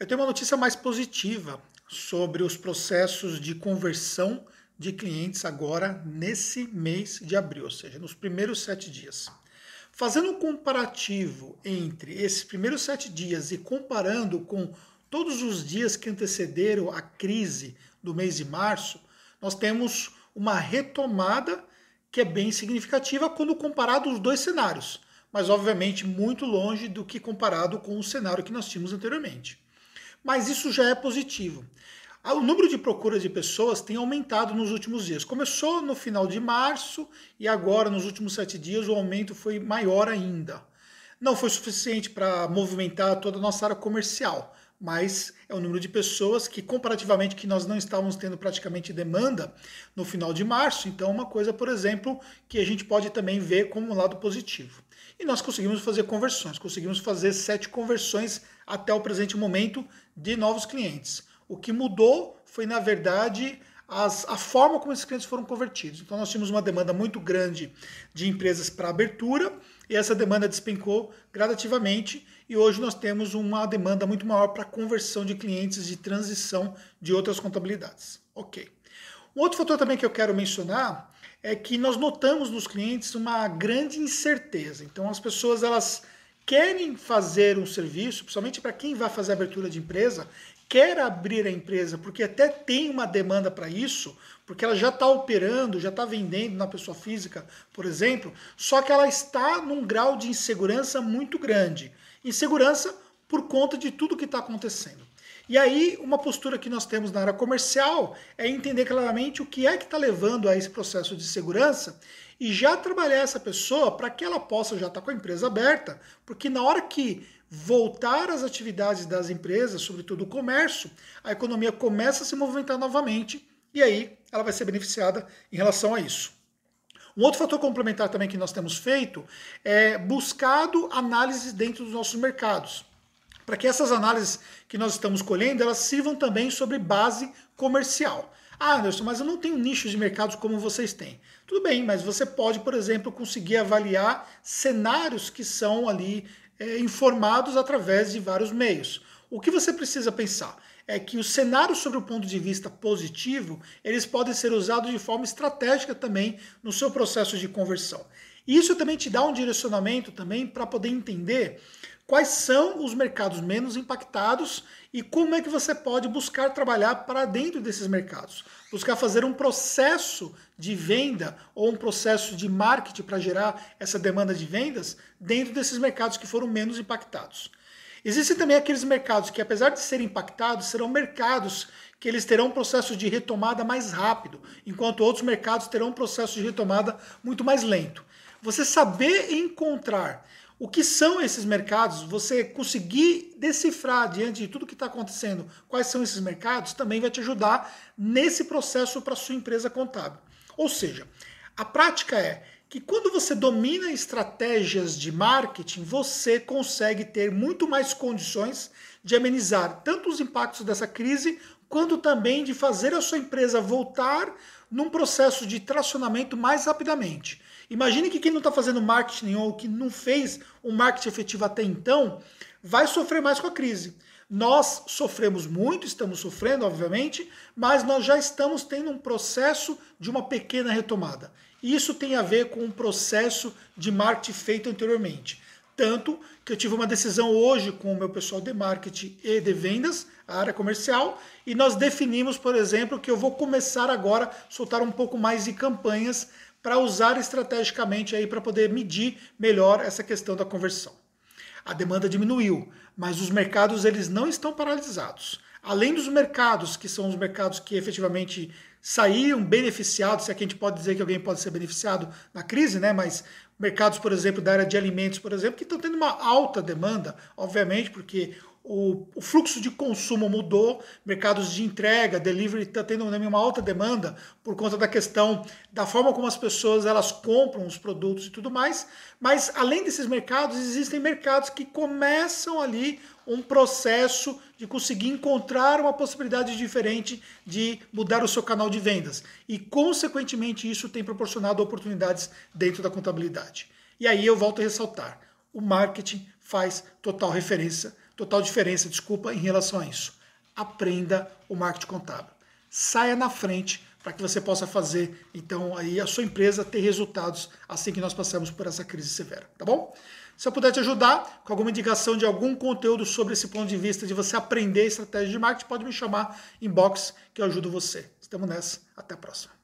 Eu tenho uma notícia mais positiva sobre os processos de conversão de clientes agora nesse mês de abril, ou seja, nos primeiros sete dias. Fazendo um comparativo entre esses primeiros sete dias e comparando com todos os dias que antecederam a crise do mês de março, nós temos uma retomada que é bem significativa quando comparado os dois cenários, mas obviamente muito longe do que comparado com o cenário que nós tínhamos anteriormente mas isso já é positivo. Ah, o número de procuras de pessoas tem aumentado nos últimos dias. Começou no final de março e agora, nos últimos sete dias, o aumento foi maior ainda. Não foi suficiente para movimentar toda a nossa área comercial, mas é o número de pessoas que, comparativamente, que nós não estávamos tendo praticamente demanda no final de março. Então, uma coisa, por exemplo, que a gente pode também ver como um lado positivo. E nós conseguimos fazer conversões, conseguimos fazer sete conversões até o presente momento de novos clientes. O que mudou foi, na verdade, as, a forma como esses clientes foram convertidos. Então, nós tínhamos uma demanda muito grande de empresas para abertura e essa demanda despencou gradativamente e hoje nós temos uma demanda muito maior para conversão de clientes de transição de outras contabilidades. Ok. Um outro fator também que eu quero mencionar é que nós notamos nos clientes uma grande incerteza. Então, as pessoas elas querem fazer um serviço, principalmente para quem vai fazer abertura de empresa, quer abrir a empresa porque até tem uma demanda para isso, porque ela já está operando, já está vendendo na pessoa física, por exemplo, só que ela está num grau de insegurança muito grande. Insegurança por conta de tudo que está acontecendo. E aí, uma postura que nós temos na área comercial é entender claramente o que é que está levando a esse processo de segurança e já trabalhar essa pessoa para que ela possa já estar tá com a empresa aberta, porque na hora que voltar às atividades das empresas, sobretudo o comércio, a economia começa a se movimentar novamente e aí ela vai ser beneficiada em relação a isso. Um outro fator complementar também que nós temos feito é buscado análises dentro dos nossos mercados, para que essas análises que nós estamos colhendo elas sirvam também sobre base comercial. Ah, Anderson, mas eu não tenho nichos de mercados como vocês têm. Tudo bem, mas você pode, por exemplo, conseguir avaliar cenários que são ali é, informados através de vários meios. O que você precisa pensar é que os cenários sobre o ponto de vista positivo, eles podem ser usados de forma estratégica também no seu processo de conversão. Isso também te dá um direcionamento também para poder entender quais são os mercados menos impactados e como é que você pode buscar trabalhar para dentro desses mercados. Buscar fazer um processo de venda ou um processo de marketing para gerar essa demanda de vendas dentro desses mercados que foram menos impactados. Existem também aqueles mercados que, apesar de serem impactados, serão mercados que eles terão um processo de retomada mais rápido, enquanto outros mercados terão um processo de retomada muito mais lento. Você saber encontrar o que são esses mercados, você conseguir decifrar diante de tudo que está acontecendo quais são esses mercados, também vai te ajudar nesse processo para sua empresa contábil. Ou seja, a prática é que quando você domina estratégias de marketing, você consegue ter muito mais condições de amenizar tanto os impactos dessa crise, quanto também de fazer a sua empresa voltar num processo de tracionamento mais rapidamente. Imagine que quem não está fazendo marketing ou que não fez um marketing efetivo até então, vai sofrer mais com a crise. Nós sofremos muito, estamos sofrendo, obviamente, mas nós já estamos tendo um processo de uma pequena retomada. Isso tem a ver com um processo de marketing feito anteriormente. Tanto que eu tive uma decisão hoje com o meu pessoal de marketing e de vendas, a área comercial, e nós definimos, por exemplo, que eu vou começar agora a soltar um pouco mais de campanhas para usar estrategicamente aí para poder medir melhor essa questão da conversão. A demanda diminuiu, mas os mercados eles não estão paralisados. Além dos mercados, que são os mercados que efetivamente saíram beneficiados, se é que a gente pode dizer que alguém pode ser beneficiado na crise, né? Mas mercados, por exemplo, da área de alimentos, por exemplo, que estão tendo uma alta demanda, obviamente, porque o, o, fluxo de consumo mudou, mercados de entrega, delivery está tendo uma alta demanda por conta da questão da forma como as pessoas elas compram os produtos e tudo mais. Mas além desses mercados, existem mercados que começam ali um processo de conseguir encontrar uma possibilidade diferente de mudar o seu canal de vendas. E, consequentemente, isso tem proporcionado oportunidades dentro da contabilidade. E aí eu volto a ressaltar: o marketing faz total referência total diferença, desculpa, em relação a isso. Aprenda o marketing contábil. Saia na frente para que você possa fazer, então, aí a sua empresa ter resultados assim que nós passamos por essa crise severa, tá bom? Se eu puder te ajudar com alguma indicação de algum conteúdo sobre esse ponto de vista de você aprender estratégia de marketing, pode me chamar inbox que eu ajudo você. Estamos nessa. Até a próxima.